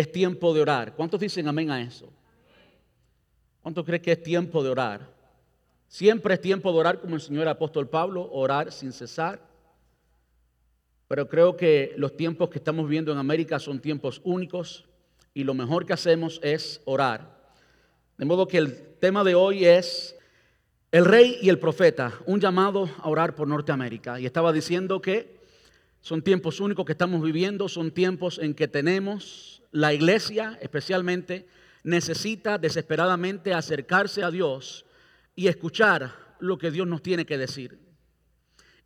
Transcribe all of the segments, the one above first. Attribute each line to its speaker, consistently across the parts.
Speaker 1: es tiempo de orar. ¿Cuántos dicen amén a eso? ¿Cuántos creen que es tiempo de orar? Siempre es tiempo de orar, como el apóstol Pablo, orar sin cesar. Pero creo que los tiempos que estamos viendo en América son tiempos únicos y lo mejor que hacemos es orar. De modo que el tema de hoy es el rey y el profeta, un llamado a orar por Norteamérica. Y estaba diciendo que son tiempos únicos que estamos viviendo, son tiempos en que tenemos la iglesia especialmente necesita desesperadamente acercarse a Dios y escuchar lo que Dios nos tiene que decir.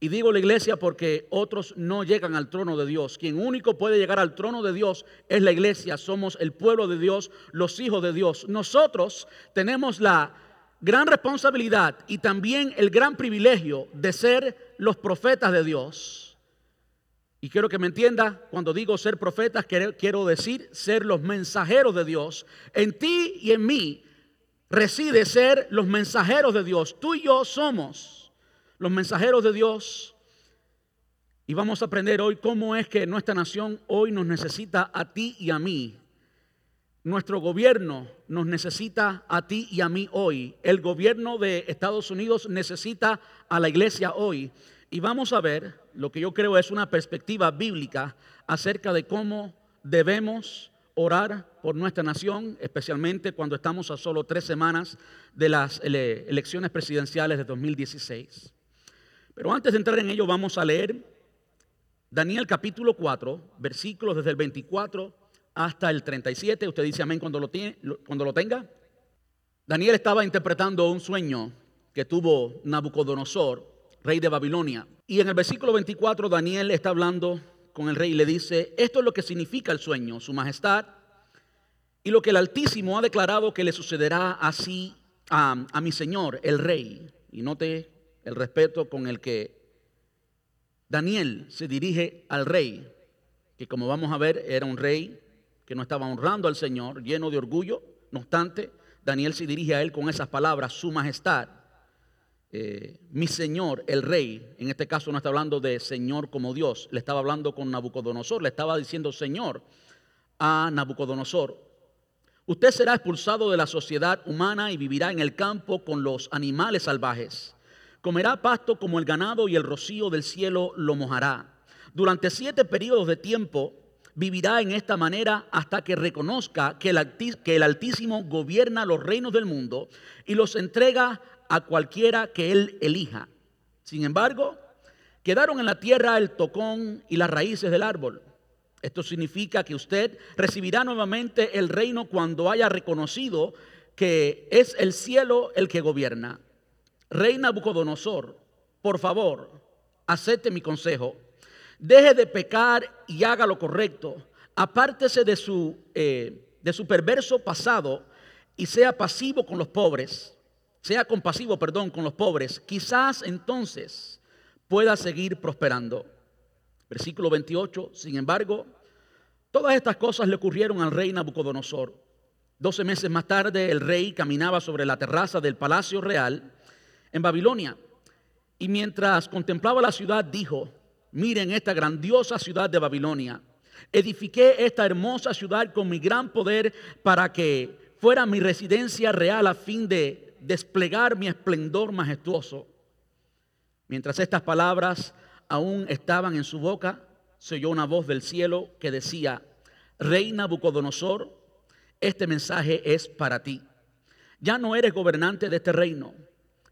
Speaker 1: Y digo la iglesia porque otros no llegan al trono de Dios. Quien único puede llegar al trono de Dios es la iglesia. Somos el pueblo de Dios, los hijos de Dios. Nosotros tenemos la gran responsabilidad y también el gran privilegio de ser los profetas de Dios. Y quiero que me entienda, cuando digo ser profetas, quiero decir ser los mensajeros de Dios. En ti y en mí reside ser los mensajeros de Dios. Tú y yo somos los mensajeros de Dios. Y vamos a aprender hoy cómo es que nuestra nación hoy nos necesita a ti y a mí. Nuestro gobierno nos necesita a ti y a mí hoy. El gobierno de Estados Unidos necesita a la iglesia hoy. Y vamos a ver lo que yo creo es una perspectiva bíblica acerca de cómo debemos orar por nuestra nación, especialmente cuando estamos a solo tres semanas de las elecciones presidenciales de 2016. Pero antes de entrar en ello vamos a leer Daniel capítulo 4, versículos desde el 24 hasta el 37. Usted dice amén cuando lo, tiene, cuando lo tenga. Daniel estaba interpretando un sueño que tuvo Nabucodonosor, rey de Babilonia. Y en el versículo 24 Daniel está hablando con el rey y le dice, esto es lo que significa el sueño, su majestad, y lo que el Altísimo ha declarado que le sucederá así a, a mi señor, el rey. Y note el respeto con el que Daniel se dirige al rey, que como vamos a ver era un rey que no estaba honrando al Señor, lleno de orgullo. No obstante, Daniel se dirige a él con esas palabras, su majestad, eh, mi Señor, el rey, en este caso no está hablando de Señor como Dios, le estaba hablando con Nabucodonosor, le estaba diciendo Señor a Nabucodonosor. Usted será expulsado de la sociedad humana y vivirá en el campo con los animales salvajes. Comerá pasto como el ganado y el rocío del cielo lo mojará. Durante siete periodos de tiempo vivirá en esta manera hasta que reconozca que el, Altísimo gobierna los reinos del mundo y los entrega a cualquiera que él elija. Sin embargo, quedaron en la tierra el tocón y las raíces del árbol. Esto significa que usted recibirá nuevamente el reino cuando haya reconocido que es el cielo el que gobierna. Rey Nabucodonosor, por favor, acepte mi consejo. Deje de pecar y haga lo correcto. Apártese de su, eh, de su perverso pasado y sea pasivo con los pobres. Sea compasivo, perdón, con los pobres. Quizás entonces pueda seguir prosperando. Versículo 28. Sin embargo, todas estas cosas le ocurrieron al rey Nabucodonosor. Doce meses más tarde, el rey caminaba sobre la terraza del palacio real en Babilonia. Y mientras contemplaba la ciudad, dijo, miren esta grandiosa ciudad de Babilonia. Edifiqué esta hermosa ciudad con mi gran poder para que fuera mi residencia real a fin de desplegar mi esplendor majestuoso. Mientras estas palabras aún estaban en su boca, se oyó una voz del cielo que decía, Rey Nabucodonosor, este mensaje es para ti. Ya no eres gobernante de este reino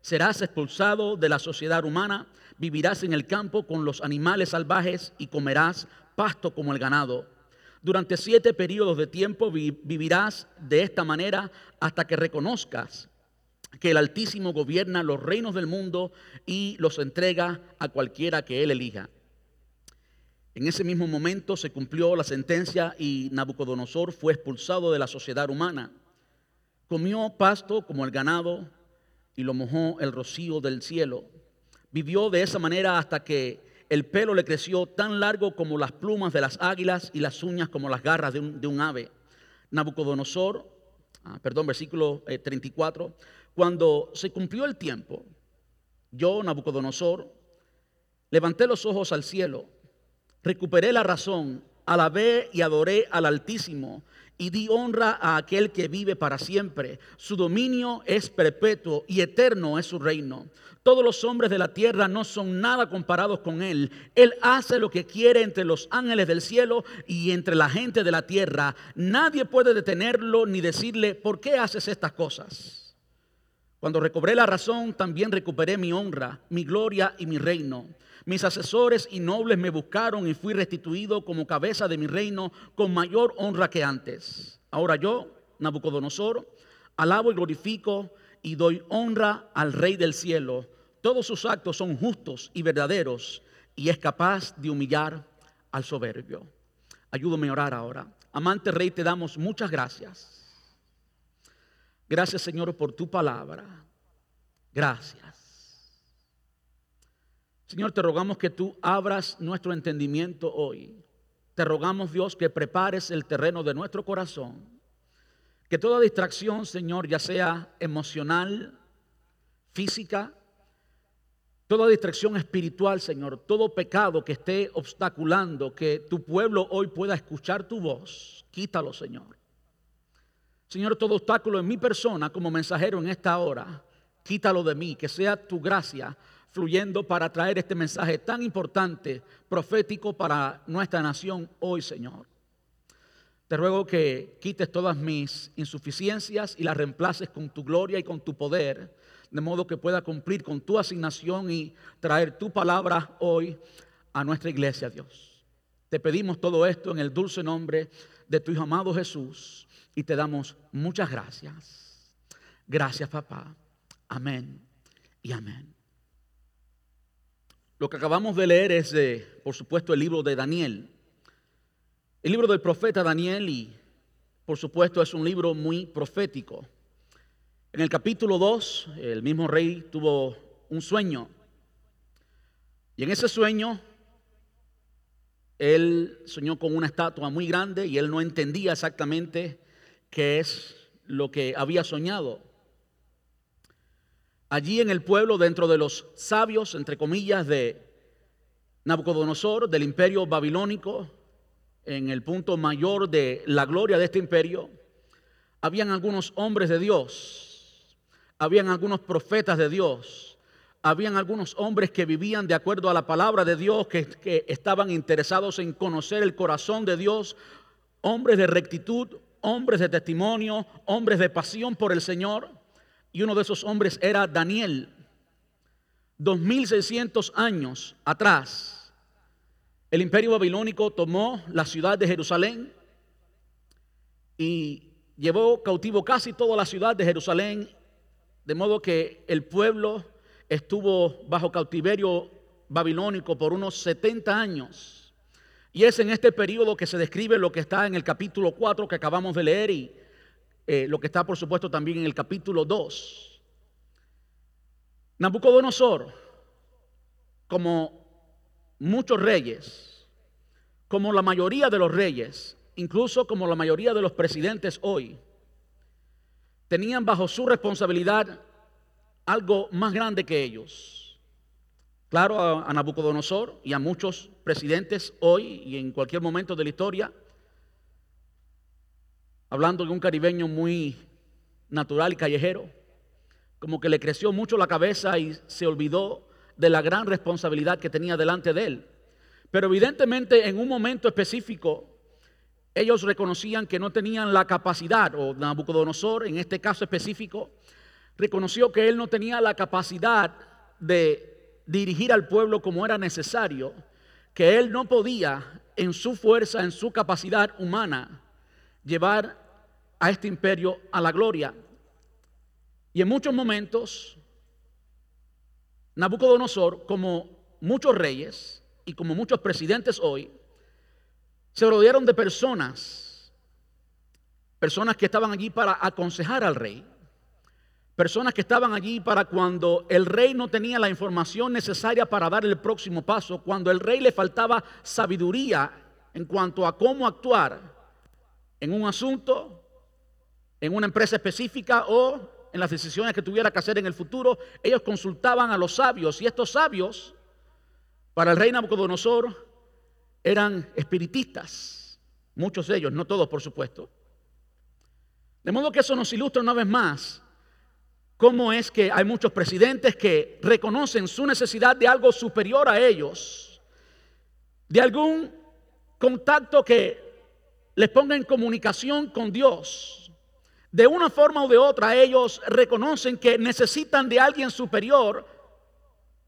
Speaker 1: serás expulsado de la sociedad humana, vivirás en el campo con los animales salvajes y comerás pasto como el ganado. Durante siete periodos de tiempo vivirás de esta manera hasta que reconozcas que el Altísimo gobierna los reinos del mundo y los entrega a cualquiera que él elija. En ese mismo momento se cumplió la sentencia y Nabucodonosor fue expulsado de la sociedad humana. Comió pasto como el ganado, y lo mojó el rocío del cielo. Vivió de esa manera hasta que el pelo le creció tan largo como las plumas de las águilas y las uñas como las garras de un, ave. Nabucodonosor, ah, perdón, versículo 34, eh, cuando se cumplió el tiempo, yo, Nabucodonosor, levanté los ojos al cielo, recuperé la razón alabé y adoré al Altísimo y di honra a aquel que vive para siempre. Su dominio es perpetuo y eterno es su reino. Todos los hombres de la tierra no son nada comparados con Él. Él hace lo que quiere entre los ángeles del cielo y entre la gente de la tierra. Nadie puede detenerlo ni decirle, ¿por qué haces estas cosas? Cuando recobré la razón, también recuperé mi honra, mi gloria y mi reino. Mis asesores y nobles me buscaron y fui restituido como cabeza de mi reino con mayor honra que antes. Ahora yo, Nabucodonosor, alabo y glorifico y doy honra al Rey del cielo. Todos sus actos son justos y verdaderos y es capaz de humillar al soberbio. Ayúdame a orar ahora. Amante Rey, te damos muchas gracias. Gracias Señor por tu palabra. Gracias. Señor, te rogamos que tú abras nuestro entendimiento hoy. Te rogamos, Dios, que prepares el terreno de nuestro corazón. Que toda distracción, Señor, ya sea emocional, física, toda distracción espiritual, Señor, todo pecado que esté obstaculando que tu pueblo hoy pueda escuchar tu voz, quítalo, Señor. Señor, todo obstáculo en mi persona como mensajero en esta hora, quítalo de mí, que sea tu gracia fluyendo para traer este mensaje tan importante, profético para nuestra nación hoy, Señor. Te ruego que quites todas mis insuficiencias y las reemplaces con tu gloria y con tu poder, de modo que pueda cumplir con tu asignación y traer tu palabra hoy a nuestra iglesia, Dios. Te pedimos todo esto en el dulce nombre de tu Hijo amado Jesús y te damos muchas gracias. Gracias, papá. Amén y amén. Lo que acabamos de leer es, por supuesto, el libro de Daniel. El libro del profeta Daniel y, por supuesto, es un libro muy profético. En el capítulo 2, el mismo rey tuvo un sueño. Y en ese sueño, él soñó con una estatua muy grande y él no entendía exactamente qué es lo que había soñado. Allí en el pueblo, dentro de los sabios, entre comillas, de Nabucodonosor, del imperio babilónico, en el punto mayor de la gloria de este imperio, habían algunos hombres de Dios, habían algunos profetas de Dios, habían algunos hombres que vivían de acuerdo a la palabra de Dios, que, que estaban interesados en conocer el corazón de Dios, hombres de rectitud, hombres de testimonio, hombres de pasión por el Señor. Y uno de esos hombres era Daniel. 2600 años atrás, el imperio babilónico tomó la ciudad de Jerusalén y llevó cautivo casi toda la ciudad de Jerusalén, de modo que el pueblo estuvo bajo cautiverio babilónico por unos 70 años. Y es en este periodo que se describe lo que está en el capítulo 4 que acabamos de leer y eh, lo que está por supuesto también en el capítulo 2. Nabucodonosor, como muchos reyes, como la mayoría de los reyes, incluso como la mayoría de los presidentes hoy, tenían bajo su responsabilidad algo más grande que ellos. Claro, a, Nabucodonosor y a muchos presidentes hoy y en cualquier momento de la historia, hablando de un caribeño muy natural y callejero, como que le creció mucho la cabeza y se olvidó de la gran responsabilidad que tenía delante de él. Pero evidentemente en un momento específico, ellos reconocían que no tenían la capacidad, o Nabucodonosor en este caso específico, reconoció que él no tenía la capacidad de dirigir al pueblo como era necesario, que él no podía en su fuerza, en su capacidad humana, llevar a este imperio a la gloria. Y en muchos momentos, Nabucodonosor, como muchos reyes y como muchos presidentes hoy, se rodearon de personas, personas que estaban allí para aconsejar al rey, personas que estaban allí para cuando el rey no tenía la información necesaria para dar el próximo paso, cuando el rey le faltaba sabiduría en cuanto a cómo actuar en un asunto, en una empresa específica o en las decisiones que tuviera que hacer en el futuro, ellos consultaban a los sabios y estos sabios, para el rey Nabucodonosor, eran espiritistas. muchos de ellos, no todos por supuesto. De modo que eso nos ilustra una vez más cómo es que hay muchos presidentes que reconocen su necesidad de algo superior a ellos, de algún contacto que les ponga en comunicación con Dios. De una forma o de otra ellos reconocen que necesitan de alguien superior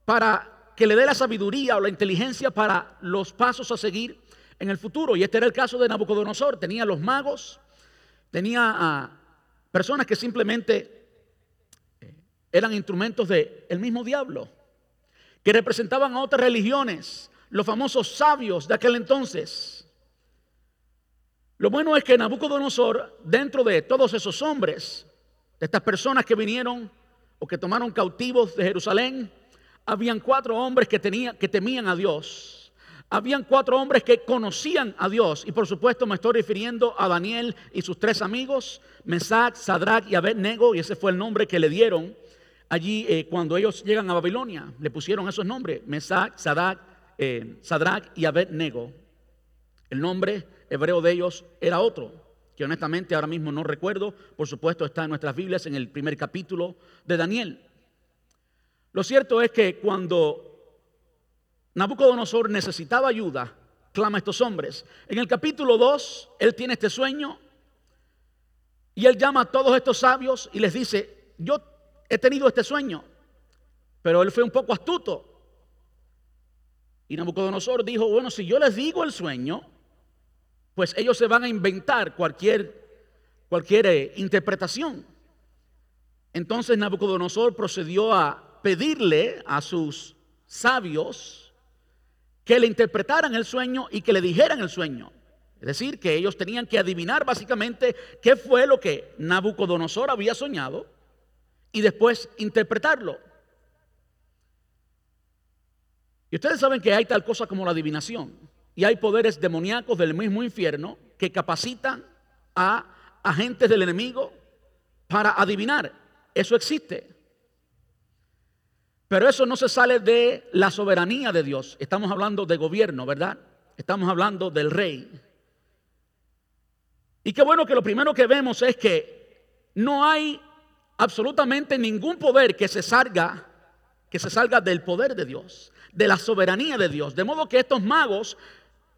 Speaker 1: para que le dé la sabiduría o la inteligencia para los pasos a seguir en el futuro. Y este era el caso de Nabucodonosor. Tenía los magos, tenía a personas que simplemente eran instrumentos del el mismo diablo, que representaban a otras religiones, los famosos sabios de aquel entonces. Lo bueno es que Nabucodonosor, dentro de todos esos hombres, de estas personas que vinieron o que tomaron cautivos de Jerusalén, habían cuatro hombres que, tenían, que temían a Dios. Habían cuatro hombres que conocían a Dios. Y por supuesto me estoy refiriendo a Daniel y sus tres amigos, Mesac, Sadrach y Abednego, y ese fue el nombre que le dieron allí eh, cuando ellos llegan a Babilonia. Le pusieron esos nombres, Mesac, Sadrach, eh, Sadrach y Abednego. El nombre hebreo de ellos era otro, que honestamente ahora mismo no recuerdo. Por supuesto está en nuestras Biblias en el primer capítulo de Daniel. Lo cierto es que cuando Nabucodonosor necesitaba ayuda, clama a estos hombres. En el capítulo 2, él tiene este sueño y él llama a todos estos sabios y les dice, yo he tenido este sueño, pero él fue un poco astuto. Y Nabucodonosor dijo, bueno, si yo les digo el sueño, pues ellos se van a inventar cualquier, cualquier eh, interpretación. Entonces Nabucodonosor procedió a pedirle a sus sabios que le interpretaran el sueño y que le dijeran el sueño. Es decir, que ellos tenían que adivinar básicamente qué fue lo que Nabucodonosor había soñado y después interpretarlo. Y ustedes saben que hay tal cosa como la adivinación. Y hay poderes demoníacos del mismo infierno que capacitan a agentes del enemigo para adivinar. Eso existe. Pero eso no se sale de la soberanía de Dios. Estamos hablando de gobierno, ¿verdad? Estamos hablando del rey. Y qué bueno que lo primero que vemos es que no hay absolutamente ningún poder que se salga que se salga del poder de Dios, de la soberanía de Dios. De modo que estos magos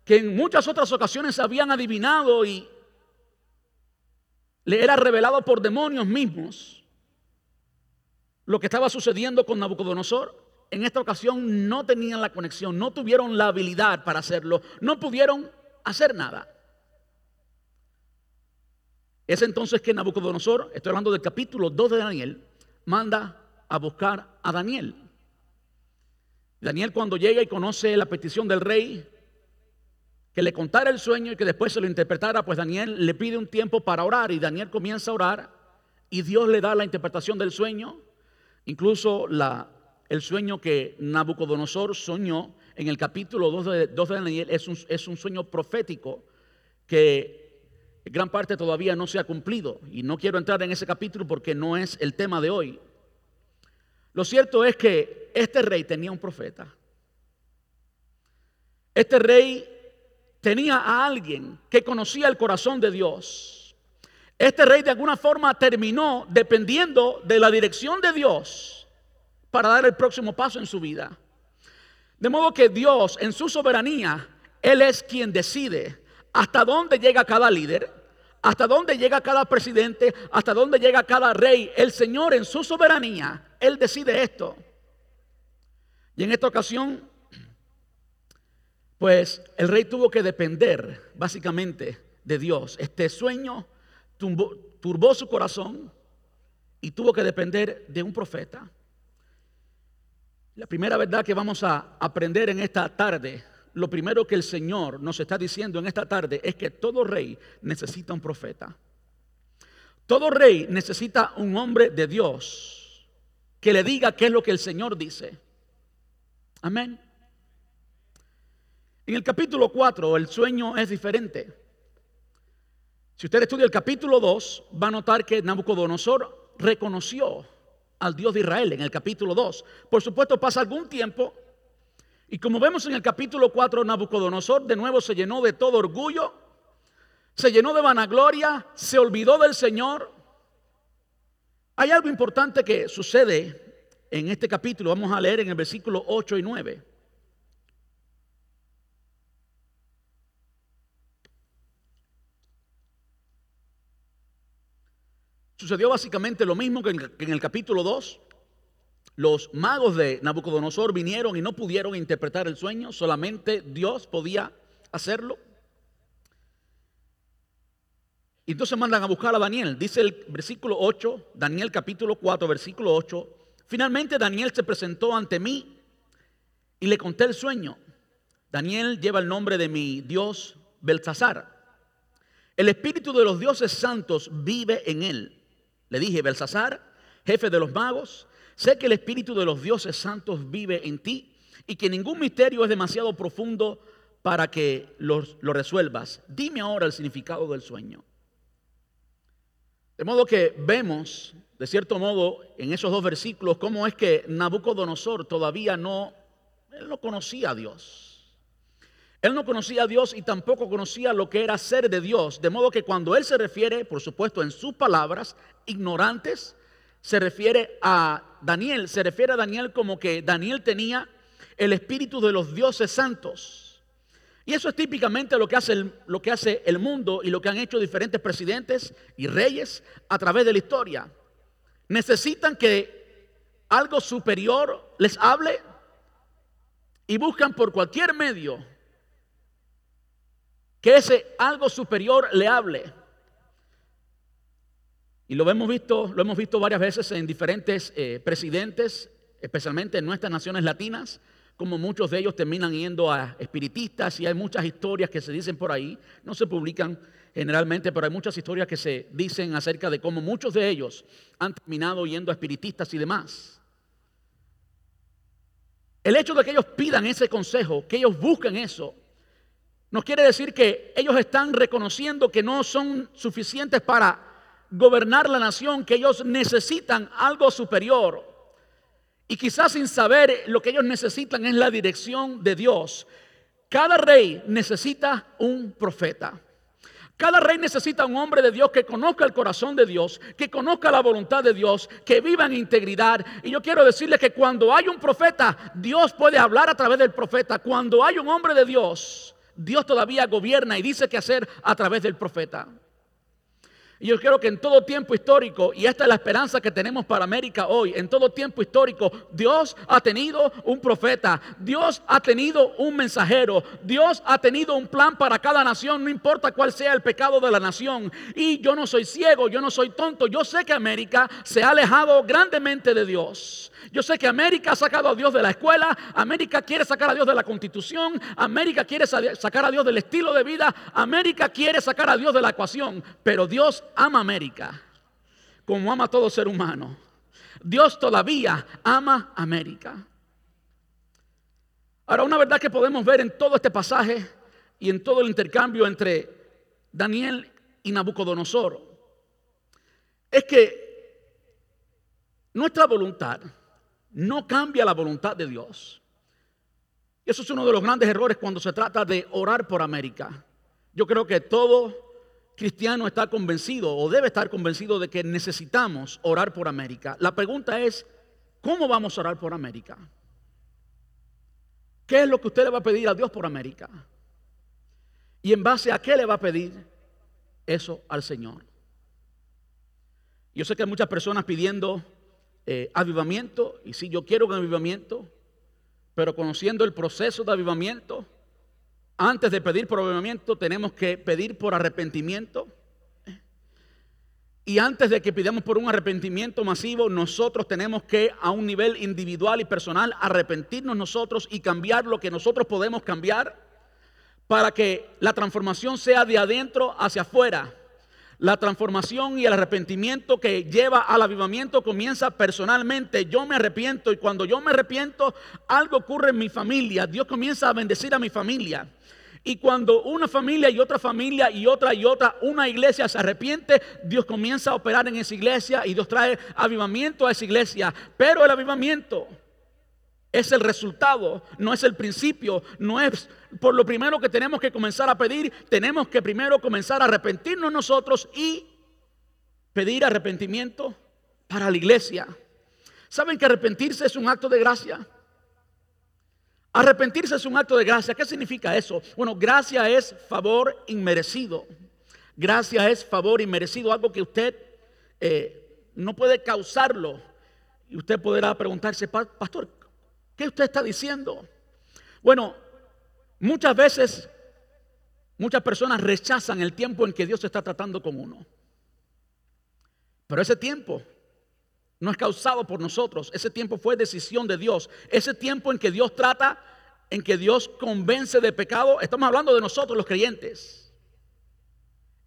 Speaker 1: que en muchas otras ocasiones habían adivinado y le era revelado por demonios mismos lo que estaba sucediendo con Nabucodonosor, en esta ocasión no tenían la conexión, no tuvieron la habilidad para hacerlo, no pudieron hacer nada. Es entonces que Nabucodonosor, estoy hablando del capítulo 2 de Daniel, manda a buscar a Daniel. Daniel cuando llega y conoce la petición del rey, que le contara el sueño y que después se lo interpretara, pues Daniel le pide un tiempo para orar y Daniel comienza a orar y Dios le da la interpretación del sueño, incluso el sueño que Nabucodonosor soñó en el capítulo 2 de, Daniel es un sueño profético que gran parte todavía no se ha cumplido y no quiero entrar en ese capítulo porque no es el tema de hoy. Lo cierto es que este rey tenía un profeta. Este rey tenía a alguien que conocía el corazón de Dios. Este rey de alguna forma terminó dependiendo de la dirección de Dios para dar el próximo paso en su vida. De modo que Dios en su soberanía, Él es quien decide hasta dónde llega cada líder, hasta dónde llega cada presidente, hasta dónde llega cada rey. El Señor en su soberanía, Él decide esto. Y en esta ocasión, pues el rey tuvo que depender básicamente de Dios. Este sueño turbó su corazón y tuvo que depender de un profeta. La primera verdad que vamos a aprender en esta tarde lo primero que el Señor nos está diciendo en esta tarde es que todo rey necesita un profeta. Todo rey necesita un hombre de Dios que le diga qué es lo que el Señor dice. Amén. En el capítulo 4 el sueño es diferente. Si usted estudia el capítulo 2, va a notar que Nabucodonosor reconoció al Dios de Israel en el capítulo 2. Por supuesto, pasa algún tiempo y como vemos en el capítulo 4, Nabucodonosor de nuevo se llenó de todo orgullo se llenó de vanagloria, se olvidó del Señor. Hay algo importante que sucede en este capítulo. Vamos a leer en el versículo 8 y 9. Sucedió básicamente lo mismo que en, el capítulo 2. Los magos de Nabucodonosor vinieron y no pudieron interpretar el sueño, solamente Dios podía hacerlo. Y entonces mandan a buscar a Daniel. Dice el versículo 8, Daniel capítulo 4, versículo 8. Finalmente Daniel se presentó ante mí y le conté el sueño. Daniel lleva el nombre de mi Dios Belsasar. El espíritu de los dioses santos vive en él. Le dije, Belsasar, jefe de los magos, sé que el Espíritu de los dioses santos vive en ti y que ningún misterio es demasiado profundo para que lo, resuelvas. Dime ahora el significado del sueño. De modo que vemos, de cierto modo, en esos dos versículos, cómo es que Nabucodonosor todavía no, él no conocía a Dios. Él no conocía a Dios y tampoco conocía lo que era ser de Dios. De modo que cuando él se refiere, por supuesto, en sus palabras, ignorantes, se refiere a Daniel. Se refiere a Daniel como que Daniel tenía el espíritu de los dioses santos. Y eso es típicamente lo que, hace el, lo que hace el mundo y lo que han hecho diferentes presidentes y reyes a través de la historia. Necesitan que algo superior les hable y buscan por cualquier medio que ese algo superior le hable. Y lo hemos visto, lo hemos visto varias veces en diferentes eh, presidentes, especialmente en nuestras naciones latinas, como muchos de ellos terminan yendo a espiritistas y hay muchas historias que se dicen por ahí, no se publican generalmente, pero hay muchas historias que se dicen acerca de cómo muchos de ellos han terminado yendo a espiritistas y demás. El hecho de que ellos pidan ese consejo, que ellos busquen eso, nos quiere decir que ellos están reconociendo que no son suficientes para gobernar la nación, que ellos necesitan algo superior. Y quizás sin saber lo que ellos necesitan es la dirección de Dios. Cada rey necesita un profeta. Cada rey necesita un hombre de Dios que conozca el corazón de Dios, que conozca la voluntad de Dios, que viva en integridad. Y yo quiero decirle que cuando hay un profeta, Dios puede hablar a través del profeta. Cuando hay un hombre de Dios, Dios todavía gobierna y dice qué hacer a través del profeta. Y yo creo que en todo tiempo histórico, y esta es la esperanza que tenemos para América hoy, en todo tiempo histórico, Dios ha tenido un profeta, Dios ha tenido un mensajero, Dios ha tenido un plan para cada nación, no importa cuál sea el pecado de la nación. Y yo no soy ciego, yo no soy tonto, yo sé que América se ha alejado grandemente de Dios. Yo sé que América ha sacado a Dios de la escuela, América quiere sacar a Dios de la constitución, América quiere sacar a Dios del estilo de vida, América quiere sacar a Dios de la ecuación, pero Dios ama América como ama a todo ser humano. Dios todavía ama América. Ahora, una verdad que podemos ver en todo este pasaje y en todo el intercambio entre Daniel y Nabucodonosor es que nuestra voluntad no cambia la voluntad de Dios. Eso es uno de los grandes errores cuando se trata de orar por América. Yo creo que todo cristiano está convencido o debe estar convencido de que necesitamos orar por América. La pregunta es, ¿cómo vamos a orar por América? ¿Qué es lo que usted le va a pedir a Dios por América? ¿Y en base a qué le va a pedir eso al Señor? Yo sé que hay muchas personas pidiendo eh, avivamiento, y si yo quiero un avivamiento, pero conociendo el proceso de avivamiento, antes de pedir por avivamiento tenemos que pedir por arrepentimiento. Y antes de que pidamos por un arrepentimiento masivo, nosotros tenemos que a un nivel individual y personal arrepentirnos nosotros y cambiar lo que nosotros podemos cambiar para que la transformación sea de adentro hacia afuera. La transformación y el arrepentimiento que lleva al avivamiento comienza personalmente. Yo me arrepiento y cuando yo me arrepiento, algo ocurre en mi familia. Dios comienza a bendecir a mi familia. Y cuando una familia y otra familia y otra y otra, una iglesia se arrepiente, Dios comienza a operar en esa iglesia y Dios trae avivamiento a esa iglesia. Pero el avivamiento es el resultado, no es el principio, no es por lo primero que tenemos que comenzar a pedir, tenemos que primero comenzar a arrepentirnos nosotros y pedir arrepentimiento para la iglesia. ¿Saben que arrepentirse es un acto de gracia? Arrepentirse es un acto de gracia. ¿Qué significa eso? Bueno, gracia es favor inmerecido. Gracia es favor inmerecido, algo que usted eh, no puede causarlo. Y usted podrá preguntarse, pastor, ¿qué usted está diciendo? Bueno, muchas veces muchas personas rechazan el tiempo en que Dios está tratando con uno. Pero ese tiempo no es causado por nosotros. Ese tiempo fue decisión de Dios. Ese tiempo en que Dios trata, en que Dios convence de pecado, estamos hablando de nosotros los creyentes.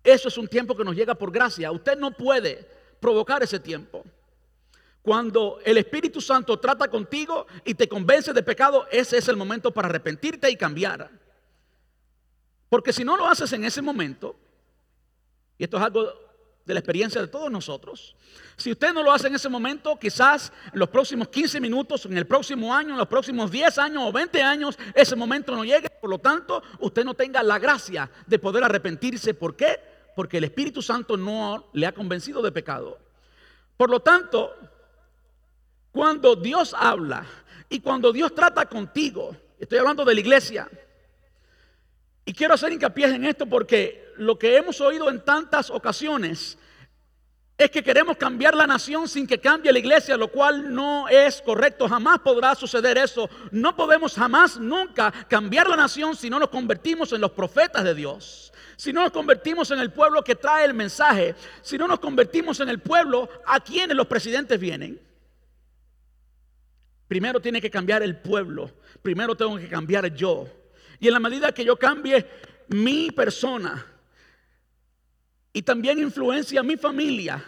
Speaker 1: Eso es un tiempo que nos llega por gracia. Usted no puede provocar ese tiempo. Cuando el Espíritu Santo trata contigo y te convence de pecado, ese es el momento para arrepentirte y cambiar. Porque si no lo haces en ese momento, y esto es algo de la experiencia de todos nosotros. Si usted no lo hace en ese momento, quizás en los próximos 15 minutos, en el próximo año, en los próximos 10 años o 20 años, ese momento no llegue. Por lo tanto, usted no tenga la gracia de poder arrepentirse. ¿Por qué? Porque el Espíritu Santo no le ha convencido de pecado. Por lo tanto, cuando Dios habla y cuando Dios trata contigo, estoy hablando de la iglesia, y quiero hacer hincapié en esto porque lo que hemos oído en tantas ocasiones es que queremos cambiar la nación sin que cambie la iglesia, lo cual no es correcto. Jamás podrá suceder eso. No podemos jamás, nunca cambiar la nación si no nos convertimos en los profetas de Dios. Si no nos convertimos en el pueblo que trae el mensaje. Si no nos convertimos en el pueblo a quienes los presidentes vienen. Primero tiene que cambiar el pueblo. Primero tengo que cambiar yo. Y en la medida que yo cambie mi persona y también influencia a mi familia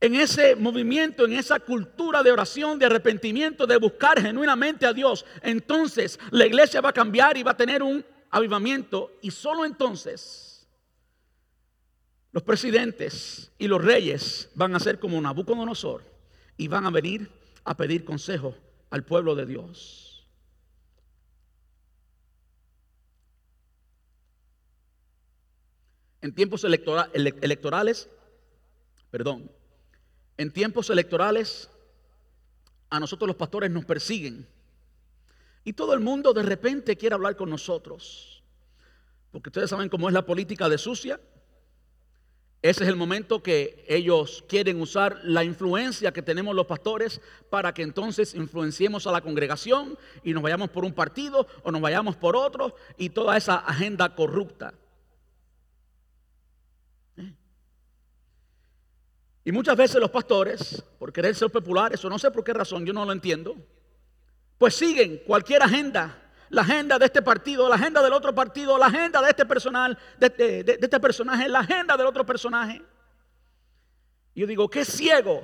Speaker 1: en ese movimiento, en esa cultura de oración, de arrepentimiento, de buscar genuinamente a Dios, entonces la iglesia va a cambiar y va a tener un avivamiento y solo entonces los presidentes y los reyes van a ser como Nabucodonosor y van a venir a pedir consejo al pueblo de Dios. En tiempos electorales, perdón, en tiempos electorales a nosotros los pastores nos persiguen. Y todo el mundo de repente quiere hablar con nosotros. Porque ustedes saben cómo es la política de sucia. Ese es el momento que ellos quieren usar la influencia que tenemos los pastores para que entonces influenciemos a la congregación y nos vayamos por un partido o nos vayamos por otro y toda esa agenda corrupta. Y muchas veces los pastores, por querer ser populares, o no sé por qué razón, yo no lo entiendo, pues siguen cualquier agenda, la agenda de este partido, la agenda del otro partido, la agenda de este personal, de, este personaje, la agenda del otro personaje. Y yo digo, qué ciego,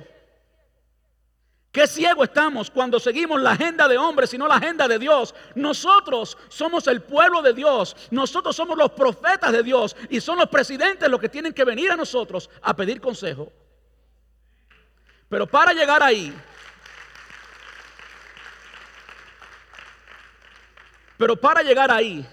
Speaker 1: qué ciego estamos cuando seguimos la agenda de hombres y no la agenda de Dios. Nosotros somos el pueblo de Dios, nosotros somos los profetas de Dios y son los presidentes los que tienen que venir a nosotros a pedir consejo. Pero para llegar ahí, pero para llegar ahí,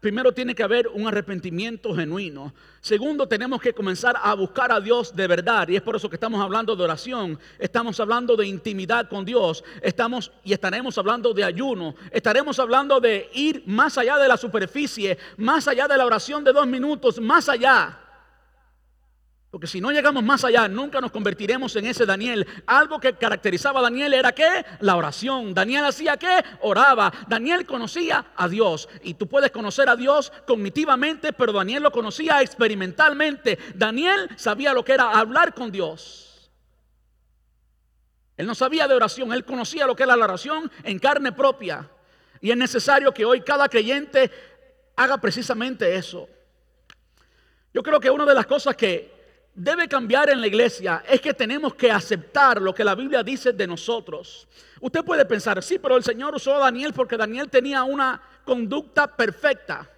Speaker 1: primero tiene que haber un arrepentimiento genuino. Segundo, tenemos que comenzar a buscar a Dios de verdad. Y es por eso que estamos hablando de oración, estamos hablando de intimidad con Dios, estamos y estaremos hablando de ayuno, estaremos hablando de ir más allá de la superficie, más allá de la oración de dos minutos, más allá. Porque si no llegamos más allá, nunca nos convertiremos en ese Daniel. Algo que caracterizaba a Daniel era que la oración. Daniel hacía que oraba. Daniel conocía a Dios. Y tú puedes conocer a Dios cognitivamente, pero Daniel lo conocía experimentalmente. Daniel sabía lo que era hablar con Dios. Él no sabía de oración, él conocía lo que era la oración en carne propia. Y es necesario que hoy cada creyente haga precisamente eso. Yo creo que una de las cosas que debe cambiar en la iglesia es que tenemos que aceptar lo que la Biblia dice de nosotros. Usted puede pensar, sí, pero el Señor usó a Daniel porque Daniel tenía una conducta perfecta.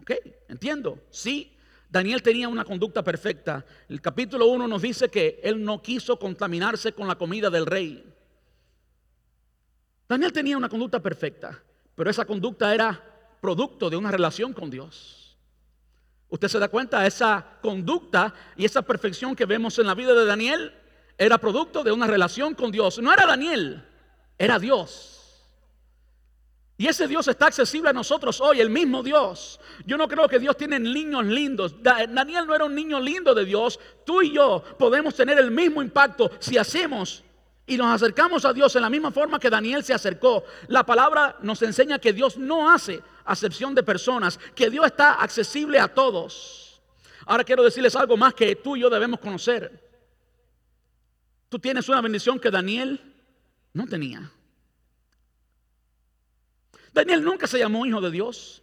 Speaker 1: ¿Ok? Entiendo, sí. Daniel tenía una conducta perfecta. El capítulo 1 nos dice que él no quiso contaminarse con la comida del rey. Daniel tenía una conducta perfecta, pero esa conducta era producto de una relación con Dios. Usted se da cuenta, esa conducta y esa perfección que vemos en la vida de Daniel era producto de una relación con Dios. No era Daniel, era Dios. Y ese Dios está accesible a nosotros hoy, el mismo Dios. Yo no creo que Dios tiene niños lindos. Daniel no era un niño lindo de Dios. Tú y yo podemos tener el mismo impacto si hacemos y nos acercamos a Dios en la misma forma que Daniel se acercó. La palabra nos enseña que Dios no hace acepción de personas, que Dios está accesible a todos. Ahora quiero decirles algo más que tú y yo debemos conocer. Tú tienes una bendición que Daniel no tenía. Daniel nunca se llamó hijo de Dios.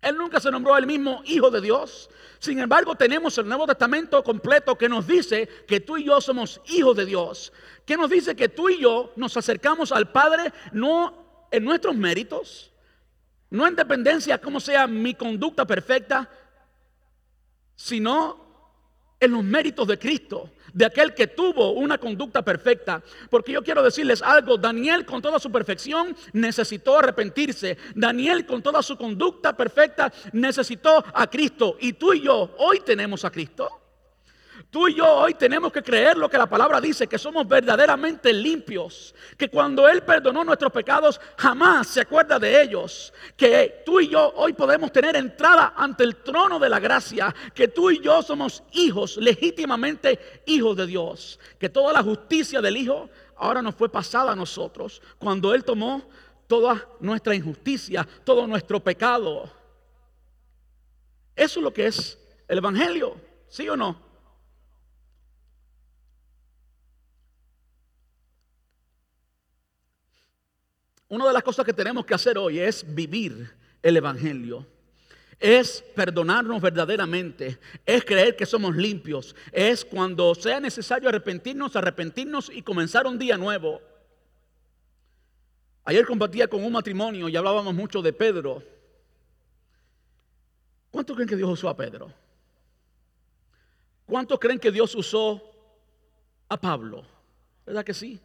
Speaker 1: Él nunca se nombró el mismo hijo de Dios. Sin embargo, tenemos el Nuevo Testamento completo que nos dice que tú y yo somos hijos de Dios. Que nos dice que tú y yo nos acercamos al Padre no en nuestros méritos, no en dependencia como sea mi conducta perfecta, sino en los méritos de Cristo, de aquel que tuvo una conducta perfecta. Porque yo quiero decirles algo, Daniel con toda su perfección necesitó arrepentirse. Daniel con toda su conducta perfecta necesitó a Cristo. Y tú y yo hoy tenemos a Cristo. Tú y yo hoy tenemos que creer lo que la palabra dice, que somos verdaderamente limpios, que cuando Él perdonó nuestros pecados jamás se acuerda de ellos, que tú y yo hoy podemos tener entrada ante el trono de la gracia, que tú y yo somos hijos, legítimamente hijos de Dios, que toda la justicia del Hijo ahora nos fue pasada a nosotros cuando Él tomó toda nuestra injusticia, todo nuestro pecado. Eso es lo que es el Evangelio, ¿sí o no? Una de las cosas que tenemos que hacer hoy es vivir el Evangelio. Es perdonarnos verdaderamente, es creer que somos limpios, es cuando sea necesario arrepentirnos, arrepentirnos y comenzar un día nuevo. Ayer compartía con un matrimonio y hablábamos mucho de Pedro. ¿Cuántos creen que Dios usó a Pedro? ¿Cuántos creen que Dios usó a Pablo? ¿Verdad que sí?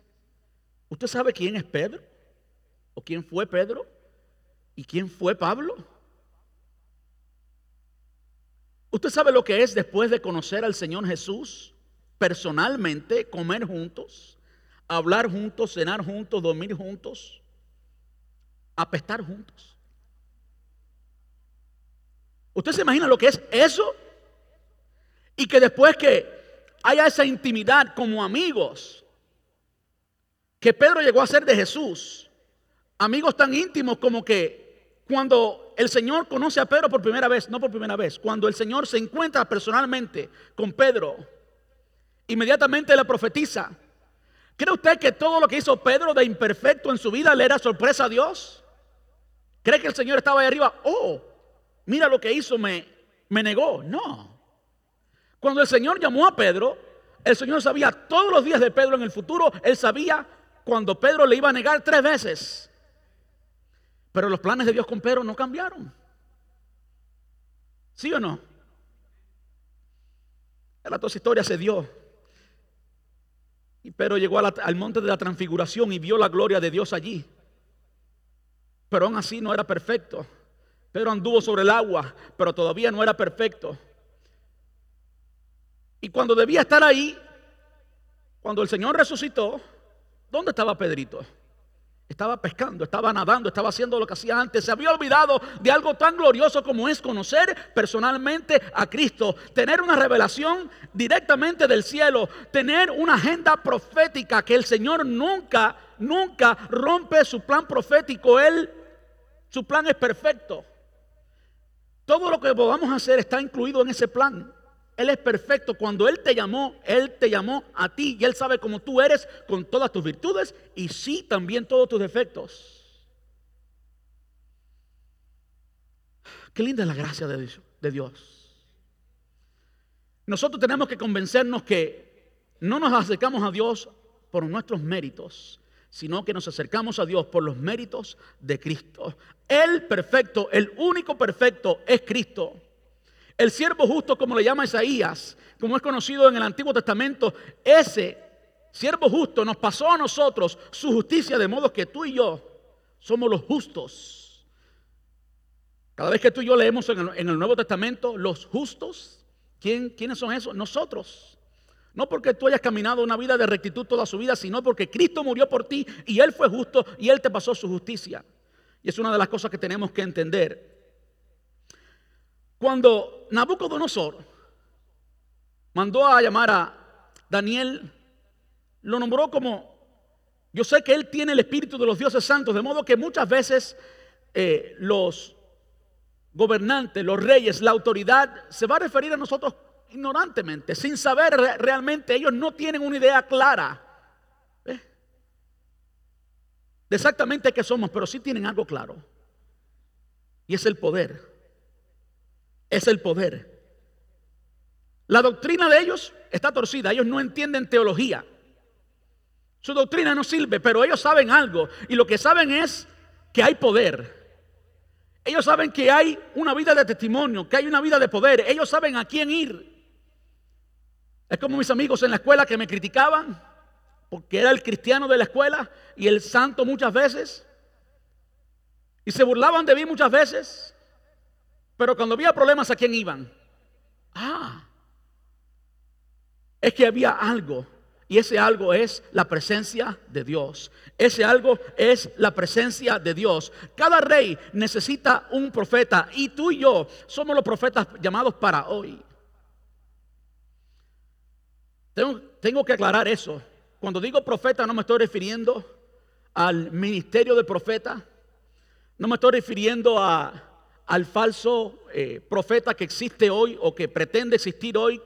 Speaker 1: ¿Usted sabe quién es Pedro? Quién fue Pedro? ¿Y quién fue Pablo? ¿Usted sabe lo que es después de conocer al Señor Jesús? Personalmente, comer juntos, hablar juntos, cenar juntos, dormir juntos, apestar juntos. ¿Usted se imagina lo que es eso? Y que después que haya esa intimidad como amigos, que Pedro llegó a ser de Jesús, amigos tan íntimos como que cuando el Señor conoce a Pedro por primera vez, no por primera vez, cuando el Señor se encuentra personalmente con Pedro, inmediatamente le profetiza. ¿Cree usted que todo lo que hizo Pedro de imperfecto en su vida le era sorpresa a Dios? ¿Cree que el Señor estaba ahí arriba? Oh, mira lo que hizo, me, me negó. No. Cuando el Señor llamó a Pedro, el Señor sabía todos los días de Pedro en el futuro, él sabía cuando Pedro le iba a negar tres veces. Pero los planes de Dios con Pedro no cambiaron. ¿Sí o no? La toda historia se dio. Y Pedro llegó al monte de la transfiguración y vio la gloria de Dios allí. Pero aún así no era perfecto. Pedro anduvo sobre el agua, pero todavía no era perfecto. Y cuando debía estar ahí, cuando el Señor resucitó, ¿dónde estaba Pedrito? Estaba pescando, estaba nadando, estaba haciendo lo que hacía antes. Se había olvidado de algo tan glorioso como es conocer personalmente a Cristo. Tener una revelación directamente del cielo. Tener una agenda profética que el Señor nunca, nunca rompe su plan profético. Él, su plan es perfecto. Todo lo que podamos hacer está incluido en ese plan. Él es perfecto. Cuando Él te llamó, Él te llamó a ti y Él sabe cómo tú eres con todas tus virtudes y sí también todos tus defectos. Qué linda es la gracia de Dios. Nosotros tenemos que convencernos que no nos acercamos a Dios por nuestros méritos, sino que nos acercamos a Dios por los méritos de Cristo. El perfecto, el único perfecto es Cristo. El siervo justo, como le llama Isaías, como es conocido en el Antiguo Testamento, ese siervo justo, nos pasó a nosotros su justicia, de modo que tú y yo somos los justos. Cada vez que tú y yo leemos en el, Nuevo Testamento, los justos, ¿quién, ¿quiénes son esos? Nosotros. No porque tú hayas caminado una vida de rectitud toda su vida, sino porque Cristo murió por ti y Él fue justo y Él te pasó su justicia. Y es una de las cosas que tenemos que entender. Cuando Nabucodonosor mandó a llamar a Daniel, lo nombró como, yo sé que él tiene el espíritu de los dioses santos, de modo que muchas veces eh, los gobernantes, los reyes, la autoridad se va a referir a nosotros ignorantemente, sin saber realmente, ellos no tienen una idea clara ¿eh? de exactamente qué somos, pero sí tienen algo claro. Y es el poder. Es el poder. La doctrina de ellos está torcida, ellos no entienden teología. Su doctrina no sirve, pero ellos saben algo. Y lo que saben es que hay poder. Ellos saben que hay una vida de testimonio, que hay una vida de poder. Ellos saben a quién ir. Es como mis amigos en la escuela que me criticaban porque era el cristiano de la escuela y el santo muchas veces. Y se burlaban de mí muchas veces. Pero cuando había problemas, ¿a quién iban? Ah, es que había algo. Y ese algo es la presencia de Dios. Ese algo es la presencia de Dios. Cada rey necesita un profeta y tú y yo somos los profetas llamados para hoy. Tengo, que aclarar eso. Cuando digo profeta no me estoy refiriendo al ministerio de profeta. No me estoy refiriendo al falso eh, profeta que existe hoy o que pretende existir hoy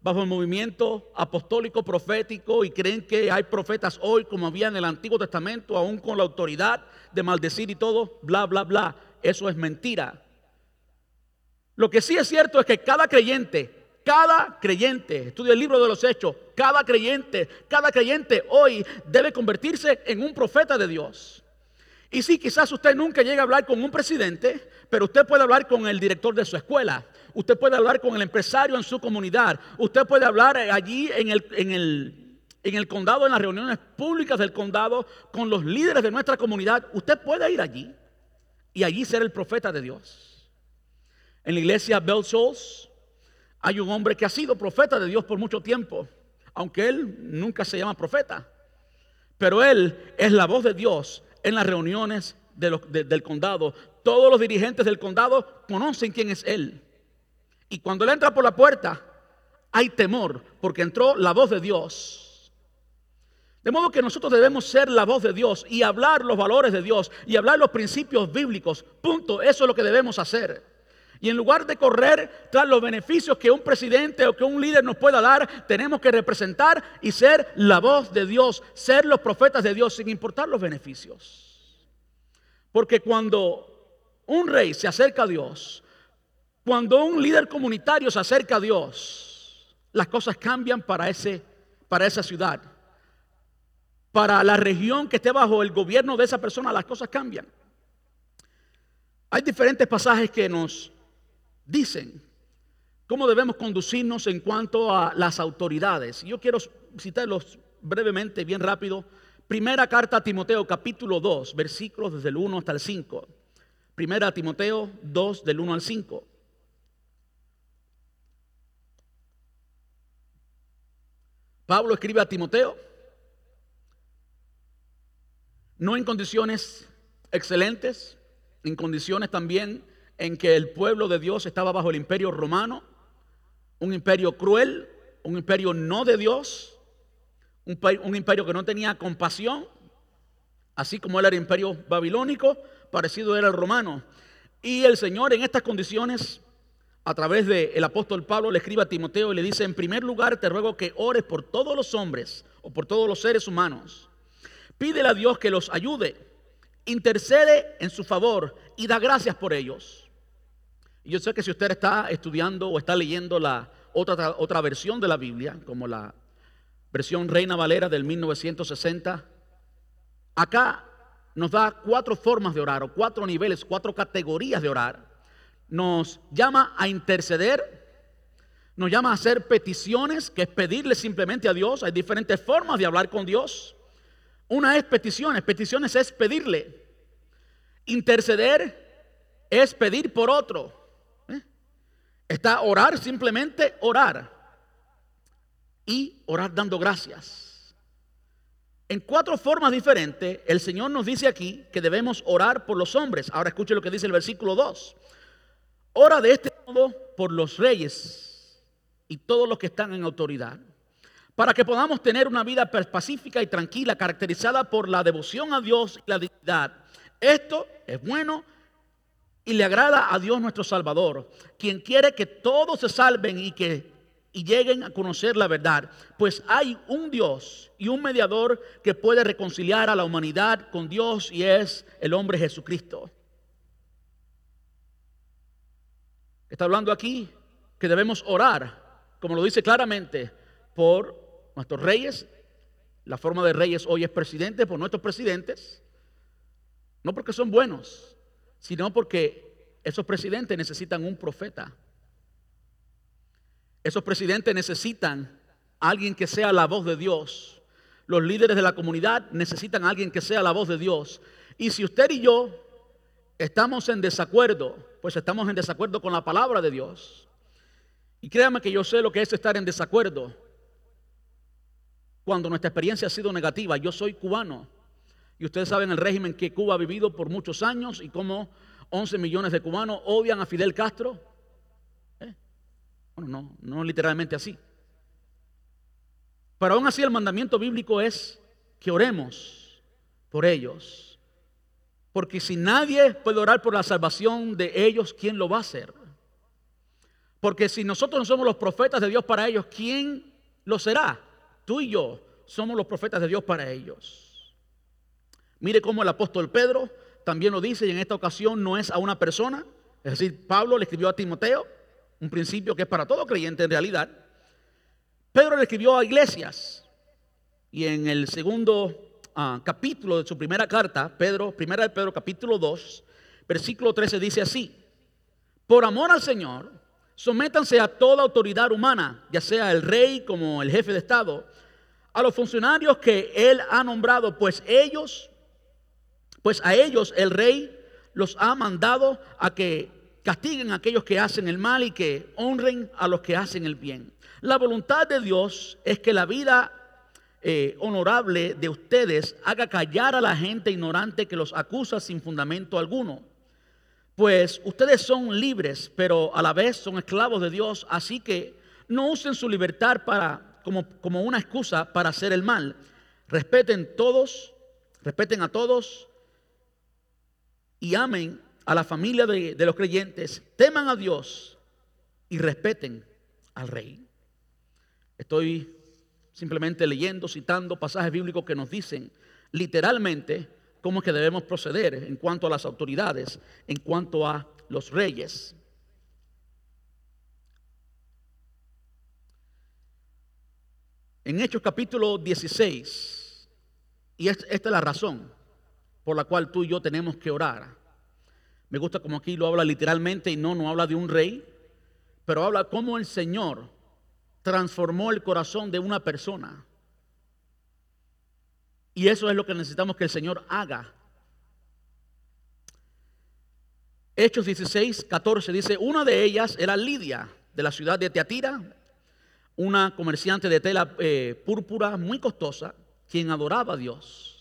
Speaker 1: bajo el movimiento apostólico profético y creen que hay profetas hoy como había en el Antiguo Testamento, aún con la autoridad de maldecir y todo, bla, bla, bla. Eso es mentira. Lo que sí es cierto es que cada creyente cada creyente, estudia el libro de los hechos, cada creyente, cada creyente hoy debe convertirse en un profeta de Dios. Y sí, quizás usted nunca llegue a hablar con un presidente, pero usted puede hablar con el director de su escuela, usted puede hablar con el empresario en su comunidad, usted puede hablar allí en el, en el, en el condado, en las reuniones públicas del condado, con los líderes de nuestra comunidad. Usted puede ir allí y allí ser el profeta de Dios. En la iglesia Bell Souls, hay un hombre que ha sido profeta de Dios por mucho tiempo, aunque él nunca se llama profeta. Pero él es la voz de Dios en las reuniones del condado. Todos los dirigentes del condado conocen quién es él. Y cuando él entra por la puerta, hay temor, porque entró la voz de Dios. De modo que nosotros debemos ser la voz de Dios y hablar los valores de Dios y hablar los principios bíblicos. Punto. Eso es lo que debemos hacer. Y en lugar de correr tras los beneficios que un presidente o que un líder nos pueda dar, tenemos que representar y ser la voz de Dios, ser los profetas de Dios sin importar los beneficios. Porque cuando un rey se acerca a Dios, cuando un líder comunitario se acerca a Dios, las cosas cambian para, ese, para esa ciudad. Para la región que esté bajo el gobierno de esa persona, las cosas cambian. Hay diferentes pasajes que nos dicen cómo debemos conducirnos en cuanto a las autoridades. Yo quiero citarlos brevemente, bien rápido. Primera carta a Timoteo, capítulo 2, versículos desde el 1 hasta el 5. Primera Timoteo 2, del 1 al 5. Pablo escribe a Timoteo, no en condiciones excelentes, en condiciones también en que el pueblo de Dios estaba bajo el imperio romano, un imperio cruel, un imperio no de Dios, un, imperio que no tenía compasión, así como él era el imperio babilónico, parecido era el romano. Y el Señor en estas condiciones, a través del apóstol Pablo, le escribe a Timoteo y le dice, en primer lugar te ruego que ores por todos los hombres o por todos los seres humanos. Pídele a Dios que los ayude, intercede en su favor y da gracias por ellos yo sé que si usted está estudiando o está leyendo la otra, otra versión de la Biblia, como la versión Reina Valera del 1960, acá nos da cuatro formas de orar o cuatro niveles, cuatro categorías de orar. Nos llama a interceder, Nos llama a hacer peticiones, que es pedirle simplemente a Dios. Hay diferentes formas de hablar con Dios. Una es peticiones, peticiones es pedirle. Interceder es pedir por otro. ¿eh? Está orar, simplemente orar. Y orar dando gracias. En cuatro formas diferentes, el Señor nos dice aquí que debemos orar por los hombres. Ahora escuche lo que dice el versículo 2. Ora de este modo por los reyes y todos los que están en autoridad para que podamos tener una vida pacífica y tranquila, caracterizada por la devoción a Dios y la dignidad. Esto es bueno y le agrada a Dios nuestro Salvador, quien quiere que todos se salven y que y lleguen a conocer la verdad, pues hay un Dios y un mediador que puede reconciliar a la humanidad con Dios y es el hombre Jesucristo. Está hablando aquí que debemos orar, como lo dice claramente, por nuestros reyes, la forma de reyes hoy es presidente por nuestros presidentes, no porque son buenos, sino porque esos presidentes necesitan un profeta. Esos presidentes necesitan alguien que sea la voz de Dios. Los líderes de la comunidad necesitan alguien que sea la voz de Dios. Y si usted y yo estamos en desacuerdo, pues estamos en desacuerdo con la palabra de Dios. Y créame que yo sé lo que es estar en desacuerdo cuando nuestra experiencia ha sido negativa. Yo soy cubano y ustedes saben el régimen que Cuba ha vivido por muchos años y cómo 11 millones de cubanos odian a Fidel Castro. Bueno, no, no literalmente así. Pero aún así el mandamiento bíblico es que oremos por ellos. Porque si nadie puede orar por la salvación de ellos, ¿quién lo va a hacer? Porque si nosotros no somos los profetas de Dios para ellos, ¿quién lo será? Tú y yo somos los profetas de Dios para ellos. Mire cómo el apóstol Pedro también lo dice y en esta ocasión no es a una persona. Es decir, Pablo le escribió a Timoteo, un principio que es para todo creyente en realidad. Pedro le escribió a iglesias. Y en el segundo ah, capítulo de su primera carta, Pedro, primera de Pedro capítulo 2, versículo 13 dice así, por amor al Señor, sométanse a toda autoridad humana, ya sea el rey como el jefe de Estado, a los funcionarios que él ha nombrado, pues ellos, pues a ellos el rey los ha mandado a que castiguen a aquellos que hacen el mal y que honren a los que hacen el bien. La voluntad de Dios es que la vida eh, honorable de ustedes haga callar a la gente ignorante que los acusa sin fundamento alguno. Pues ustedes son libres, pero a la vez son esclavos de Dios, así que no usen su libertad para como, una excusa para hacer el mal. Respeten todos, respeten a todos y amen a la familia de, los creyentes, teman a Dios y respeten al rey. Estoy simplemente leyendo, citando pasajes bíblicos que nos dicen literalmente cómo es que debemos proceder en cuanto a las autoridades, en cuanto a los reyes. En Hechos capítulo 16, y esta es la razón por la cual tú y yo tenemos que orar. Me gusta como aquí lo habla literalmente y no, no habla de un rey, pero habla cómo el Señor transformó el corazón de una persona. Y eso es lo que necesitamos que el Señor haga. Hechos 16, 14 dice, una de ellas era Lidia, de la ciudad de Teatira, una comerciante de tela eh, púrpura muy costosa, quien adoraba a Dios.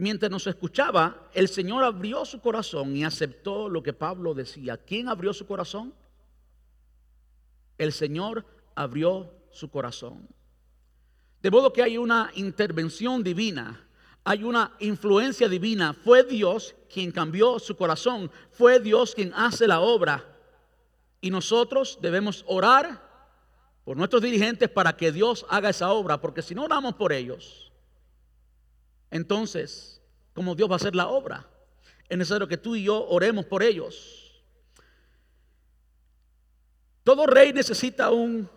Speaker 1: Mientras nos escuchaba, el Señor abrió su corazón y aceptó lo que Pablo decía. ¿Quién abrió su corazón? El Señor abrió su corazón. De modo que hay una intervención divina, hay una influencia divina. Fue Dios quien cambió su corazón, fue Dios quien hace la obra. Y nosotros debemos orar por nuestros dirigentes para que Dios haga esa obra, porque si no oramos por ellos, entonces, ¿cómo Dios va a hacer la obra? Es necesario que tú y yo oremos por ellos. Todo rey necesita un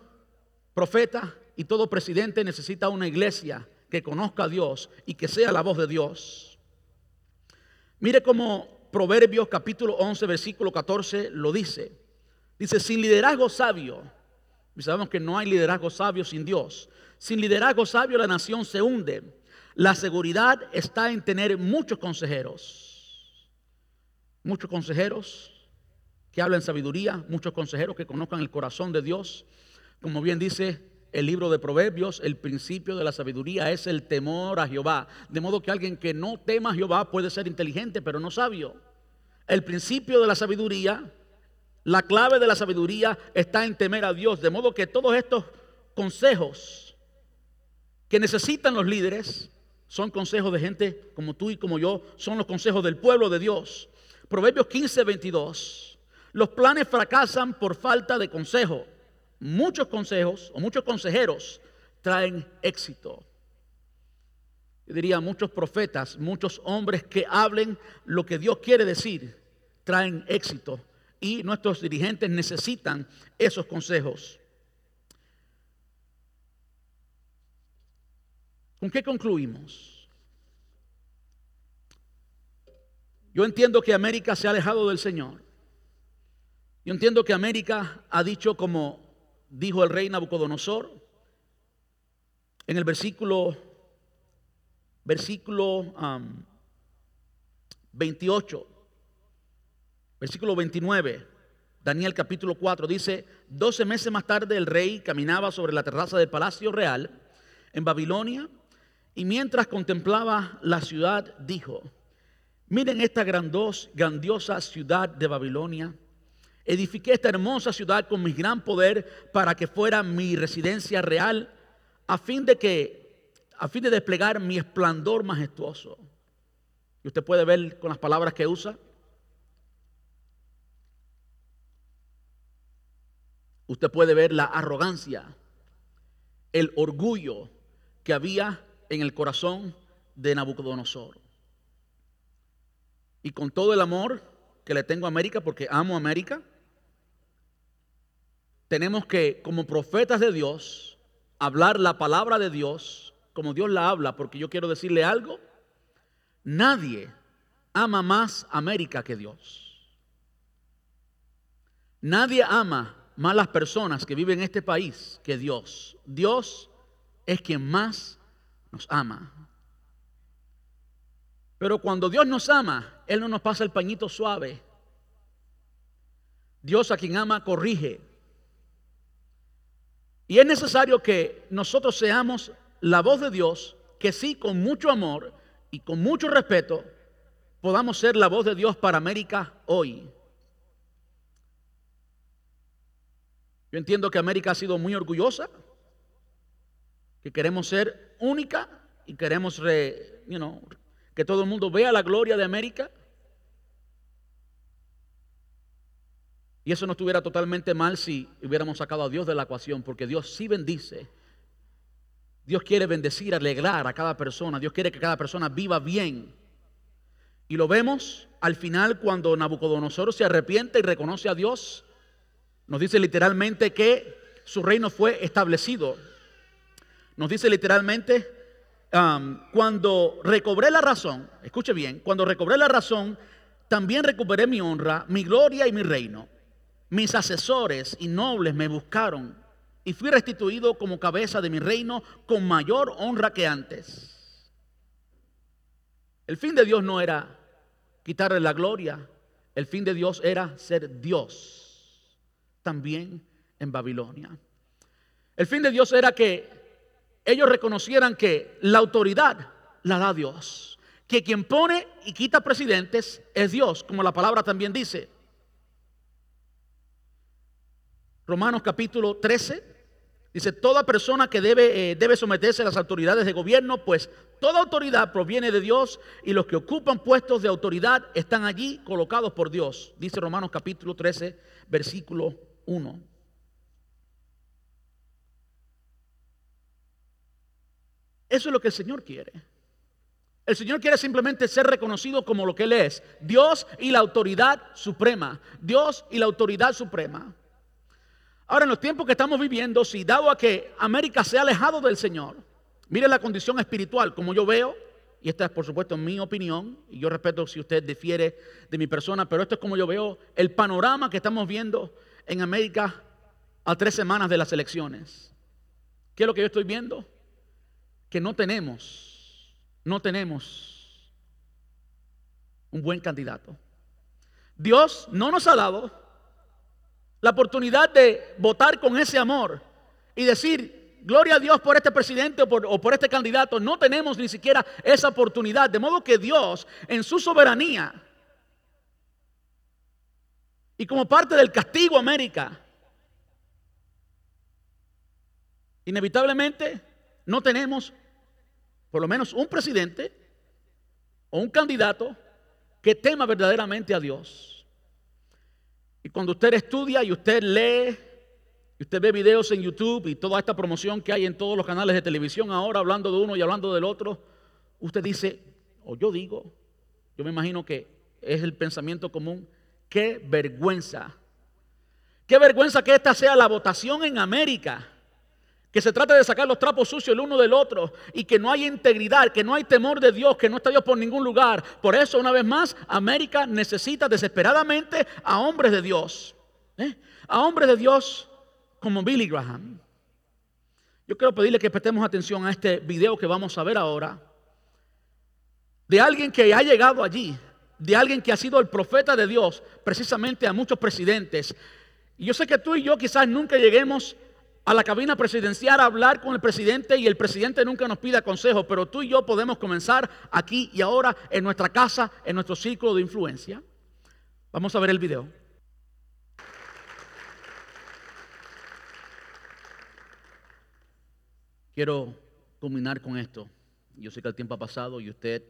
Speaker 1: profeta y todo presidente necesita una iglesia que conozca a Dios y que sea la voz de Dios. Mire cómo Proverbios capítulo 11 versículo 14 lo dice. Dice, sin liderazgo sabio, Y sabemos que no hay liderazgo sabio sin Dios. Sin liderazgo sabio la nación se hunde. La seguridad está en tener muchos consejeros. Muchos consejeros que hablan sabiduría, muchos consejeros que conozcan el corazón de Dios. Como bien dice el libro de Proverbios, el principio de la sabiduría es el temor a Jehová. De modo que alguien que no tema a Jehová puede ser inteligente, pero no sabio. El principio de la sabiduría, la clave de la sabiduría está en temer a Dios. De modo que todos estos consejos que necesitan los líderes son consejos de gente como tú y como yo, son los consejos del pueblo de Dios. Proverbios 15, 22. Los planes fracasan por falta de consejo muchos consejos o muchos consejeros traen éxito. Yo diría muchos profetas, muchos hombres que hablen lo que Dios quiere decir, traen éxito. Y nuestros dirigentes necesitan esos consejos. ¿Con qué concluimos? Yo entiendo que América se ha alejado del Señor. Yo entiendo que América ha dicho como dijo el rey Nabucodonosor en el versículo versículo 28 versículo 29 Daniel capítulo 4 dice 12 meses más tarde el rey caminaba sobre la terraza del palacio real en Babilonia y mientras contemplaba la ciudad dijo miren esta grandiosa ciudad de Babilonia Edifiqué esta hermosa ciudad con mi gran poder para que fuera mi residencia real, a fin de que, a fin de desplegar mi esplendor majestuoso. Y usted puede ver con las palabras que usa. Usted puede ver la arrogancia, el orgullo que había en el corazón de Nabucodonosor. Y con todo el amor que le tengo a América, porque amo a América, tenemos que, como profetas de Dios, hablar la palabra de Dios como Dios la habla, porque yo quiero decirle algo, nadie ama más América que Dios. Nadie ama más las personas que viven en este país que Dios. Dios es quien más nos ama. Pero cuando Dios nos ama, Él no nos pasa el pañito suave. Dios a quien ama corrige. Y es necesario que nosotros seamos la voz de Dios, que sí, con mucho amor y con mucho respeto, podamos ser la voz de Dios para América hoy. Yo entiendo que América ha sido muy orgullosa, que queremos ser única y queremos que todo el mundo vea la gloria de América. Y eso no estuviera totalmente mal si hubiéramos sacado a Dios de la ecuación, porque Dios sí bendice. Dios quiere bendecir, alegrar a cada persona. Dios quiere que cada persona viva bien. Y lo vemos al final cuando Nabucodonosor se arrepiente y reconoce a Dios. Nos dice literalmente que su reino fue establecido. Nos dice literalmente, um, cuando recobré la razón, escuche bien, cuando recobré la razón, también recuperé mi honra, mi gloria y mi reino. Mis asesores y nobles me buscaron y fui restituido como cabeza de mi reino con mayor honra que antes. El fin de Dios no era quitarle la gloria, el fin de Dios era ser Dios también en Babilonia. El fin de Dios era que ellos reconocieran que la autoridad la da Dios, que quien pone y quita presidentes es Dios, como la palabra también dice. Romanos capítulo 13. Dice, toda persona que debe, eh, debe someterse a las autoridades de gobierno, pues toda autoridad proviene de Dios y los que ocupan puestos de autoridad están allí colocados por Dios. Dice Romanos capítulo 13, versículo 1. Eso es lo que el Señor quiere. El Señor quiere simplemente ser reconocido como lo que Él es, Dios y la autoridad suprema. Dios y la autoridad suprema. Ahora, en los tiempos que estamos viviendo, si dado a que América se ha alejado del Señor, mire la condición espiritual, como yo veo, y esta es por supuesto mi opinión, y yo respeto si usted difiere de mi persona, pero esto es como yo veo el panorama que estamos viendo en América a tres semanas de las elecciones. ¿Qué es lo que yo estoy viendo? Que no tenemos, no tenemos un buen candidato. Dios no nos ha dado la oportunidad de votar con ese amor y decir, gloria a Dios por este presidente o por, este candidato. No tenemos ni siquiera esa oportunidad. De modo que Dios, en su soberanía, y como parte del castigo a América, inevitablemente no tenemos por lo menos un presidente o un candidato que tema verdaderamente a Dios. Y cuando usted estudia y usted lee, y usted ve videos en YouTube y toda esta promoción que hay en todos los canales de televisión ahora hablando de uno y hablando del otro, usted dice, o yo digo, yo me imagino que es el pensamiento común, qué vergüenza. Qué vergüenza que esta sea la votación en América que se trata de sacar los trapos sucios el uno del otro y que no hay integridad, que no hay temor de Dios, que no está Dios por ningún lugar. Por eso, una vez más, América necesita desesperadamente a hombres de Dios. ¿eh? A hombres de Dios como Billy Graham. Yo quiero pedirle que prestemos atención a este video que vamos a ver ahora. De alguien que ha llegado allí, de alguien que ha sido el profeta de Dios, precisamente a muchos presidentes. Y yo sé que tú y yo quizás nunca lleguemos a la cabina presidencial a hablar con el presidente y el presidente nunca nos pida consejo, pero tú y yo podemos comenzar aquí y ahora en nuestra casa, en nuestro círculo de influencia. Vamos a ver el video. Quiero culminar con esto. Yo sé que el tiempo ha pasado y usted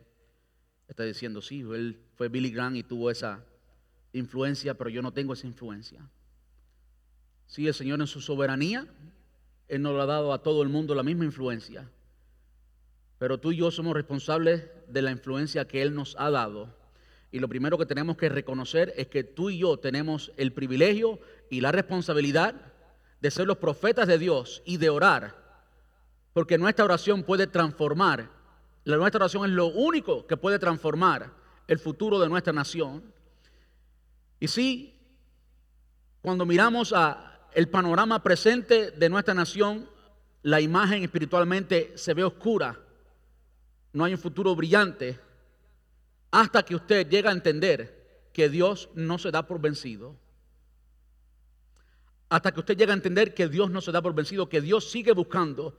Speaker 1: está diciendo, sí, él fue Billy Graham y tuvo esa influencia, pero yo no tengo esa influencia. Sí, el Señor en su soberanía, Él nos lo ha dado a todo el mundo la misma influencia. Pero tú y yo somos responsables de la influencia que Él nos ha dado. Y lo primero que tenemos que reconocer es que tú y yo tenemos el privilegio y la responsabilidad de ser los profetas de Dios y de orar. Porque nuestra oración puede transformar. La nuestra oración es lo único que puede transformar el futuro de nuestra nación. Y sí, cuando miramos a el panorama presente de nuestra nación, la imagen espiritualmente se ve oscura. No hay un futuro brillante hasta que usted llega a entender que Dios no se da por vencido. Hasta que usted llega a entender que Dios no se da por vencido, que Dios sigue buscando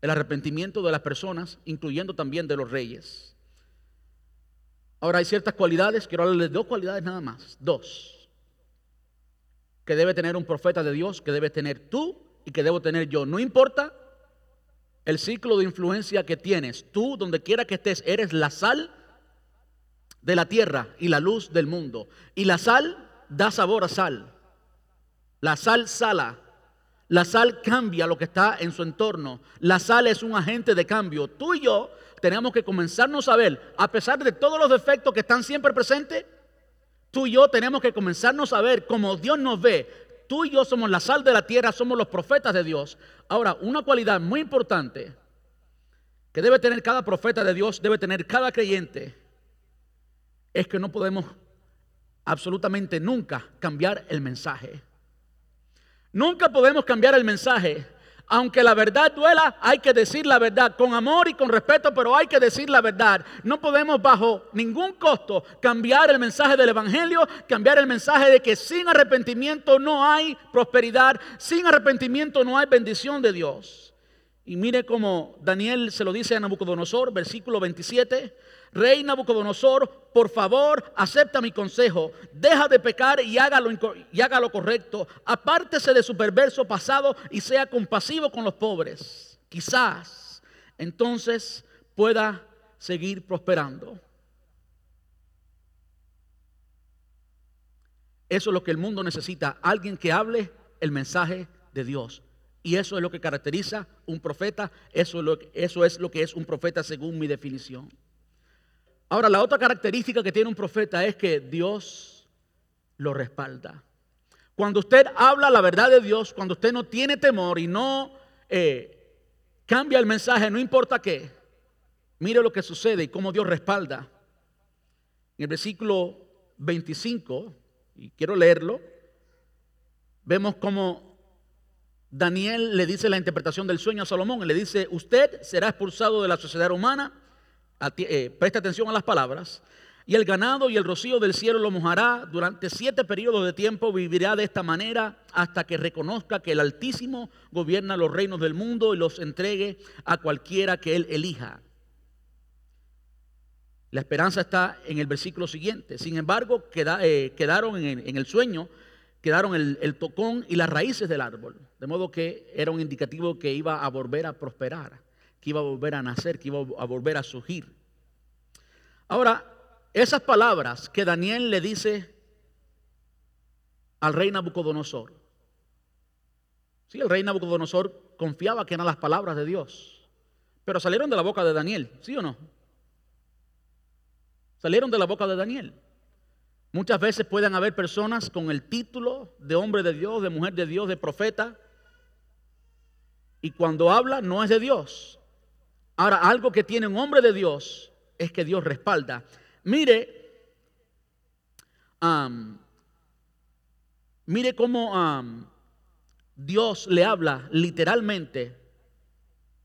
Speaker 1: el arrepentimiento de las personas, incluyendo también de los reyes. Ahora hay ciertas cualidades, quiero hablarles de dos cualidades nada más, dos que debe tener un profeta de Dios, que debe tener tú y que debo tener yo. No importa el ciclo de influencia que tienes, tú donde quiera que estés, eres la sal de la tierra y la luz del mundo. Y la sal da sabor a sal. La sal sala. La sal cambia lo que está en su entorno. La sal es un agente de cambio. Tú y yo tenemos que comenzarnos a ver, a pesar de todos los defectos que están siempre presentes, Tú y yo tenemos que comenzarnos a ver como Dios nos ve. Tú y yo somos la sal de la tierra, somos los profetas de Dios. Ahora, una cualidad muy importante que debe tener cada profeta de Dios, debe tener cada creyente, es que no podemos absolutamente nunca cambiar el mensaje. Nunca podemos cambiar el mensaje aunque la verdad duela, hay que decir la verdad con amor y con respeto, pero hay que decir la verdad. No podemos bajo ningún costo cambiar el mensaje del Evangelio, cambiar el mensaje de que sin arrepentimiento no hay prosperidad, sin arrepentimiento no hay bendición de Dios. Y mire cómo Daniel se lo dice a Nabucodonosor, versículo 27. Rey Nabucodonosor, por favor, acepta mi consejo, deja de pecar y haga, lo, y haga lo correcto, apártese de su perverso pasado y sea compasivo con los pobres. Quizás entonces pueda seguir prosperando. Eso es lo que el mundo necesita, alguien que hable el mensaje de Dios. Y eso es lo que caracteriza un profeta, eso es lo eso es, lo que es un profeta según mi definición. Ahora, la otra característica que tiene un profeta es que Dios lo respalda. Cuando usted habla la verdad de Dios, cuando usted no tiene temor y no eh, cambia el mensaje, no importa qué, mire lo que sucede y cómo Dios respalda. En el versículo 25, y quiero leerlo, vemos como Daniel le dice la interpretación del sueño a Salomón, le dice, usted será expulsado de la sociedad humana, eh, presta atención a las palabras, y el ganado y el rocío del cielo lo mojará durante siete periodos de tiempo, vivirá de esta manera hasta que reconozca que el Altísimo gobierna los reinos del mundo y los entregue a cualquiera que él elija. La esperanza está en el versículo siguiente. Sin embargo, eh, quedaron en el, sueño, quedaron el, tocón y las raíces del árbol. De modo que era un indicativo que iba a volver a prosperar, que iba a volver a nacer, que iba a volver a surgir. Ahora, esas palabras que Daniel le dice al rey Nabucodonosor. Sí, el rey Nabucodonosor confiaba que eran las palabras de Dios, pero salieron de la boca de Daniel, ¿sí o no? Salieron de la boca de Daniel. Muchas veces pueden haber personas con el título de hombre de Dios, de mujer de Dios, de profeta, y cuando habla no es de Dios. Ahora, algo que tiene un hombre de Dios es que Dios respalda. Mire, mire cómo Dios le habla literalmente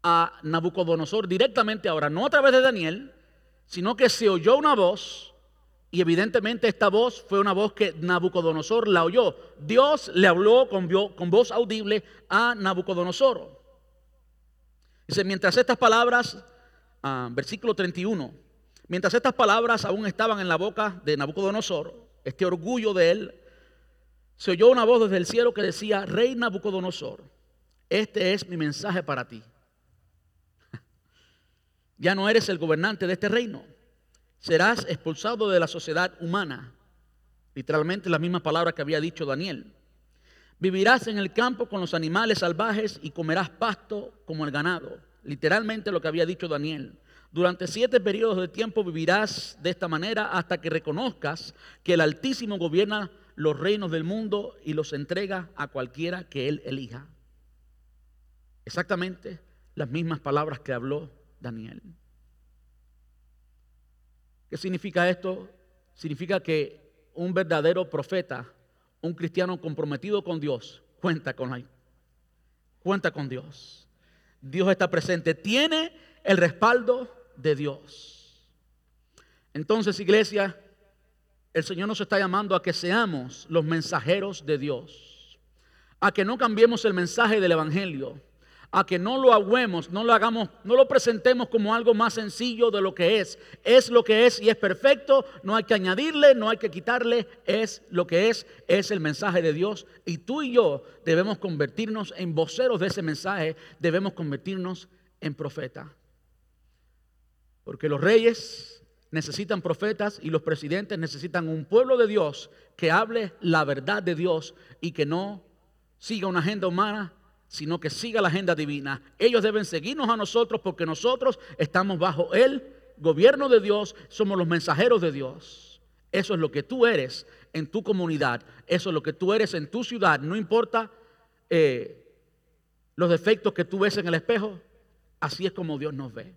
Speaker 1: a Nabucodonosor directamente ahora, no a través de Daniel, sino que se oyó una voz y evidentemente esta voz fue una voz que Nabucodonosor la oyó. Dios le habló con, voz audible a Nabucodonosor. Dice, mientras estas palabras, ah, versículo 31, mientras estas palabras aún estaban en la boca de Nabucodonosor, este orgullo de él, se oyó una voz desde el cielo que decía, Rey Nabucodonosor, este es mi mensaje para ti. Ya no eres el gobernante de este reino. Serás expulsado de la sociedad humana. Literalmente las mismas palabras que había dicho Daniel. Vivirás en el campo con los animales salvajes y comerás pasto como el ganado. Literalmente lo que había dicho Daniel. Durante siete periodos de tiempo vivirás de esta manera hasta que reconozcas que el Altísimo gobierna los reinos del mundo y los entrega a cualquiera que él elija. Exactamente las mismas palabras que habló Daniel. ¿Qué significa esto? Significa que un verdadero profeta, un cristiano comprometido con Dios, cuenta con, la, cuenta con Dios. Dios está presente, tiene el respaldo de Dios. Entonces, iglesia, el Señor nos está llamando a que seamos los mensajeros de Dios, a que no cambiemos el mensaje del Evangelio a que no lo agüemos, no lo hagamos, no lo presentemos como algo más sencillo de lo que es. Es lo que es y es perfecto, no hay que añadirle, no hay que quitarle, es lo que es, es el mensaje de Dios. Y tú y yo debemos convertirnos en voceros de ese mensaje, debemos convertirnos en profeta. Porque los reyes necesitan profetas y los presidentes necesitan un pueblo de Dios que hable la verdad de Dios y que no siga una agenda humana sino que siga la agenda divina. Ellos deben seguirnos a nosotros porque nosotros estamos bajo el gobierno de Dios, somos los mensajeros de Dios. Eso es lo que tú eres en tu comunidad, eso es lo que tú eres en tu ciudad, no importa eh, los defectos que tú ves en el espejo, así es como Dios nos ve.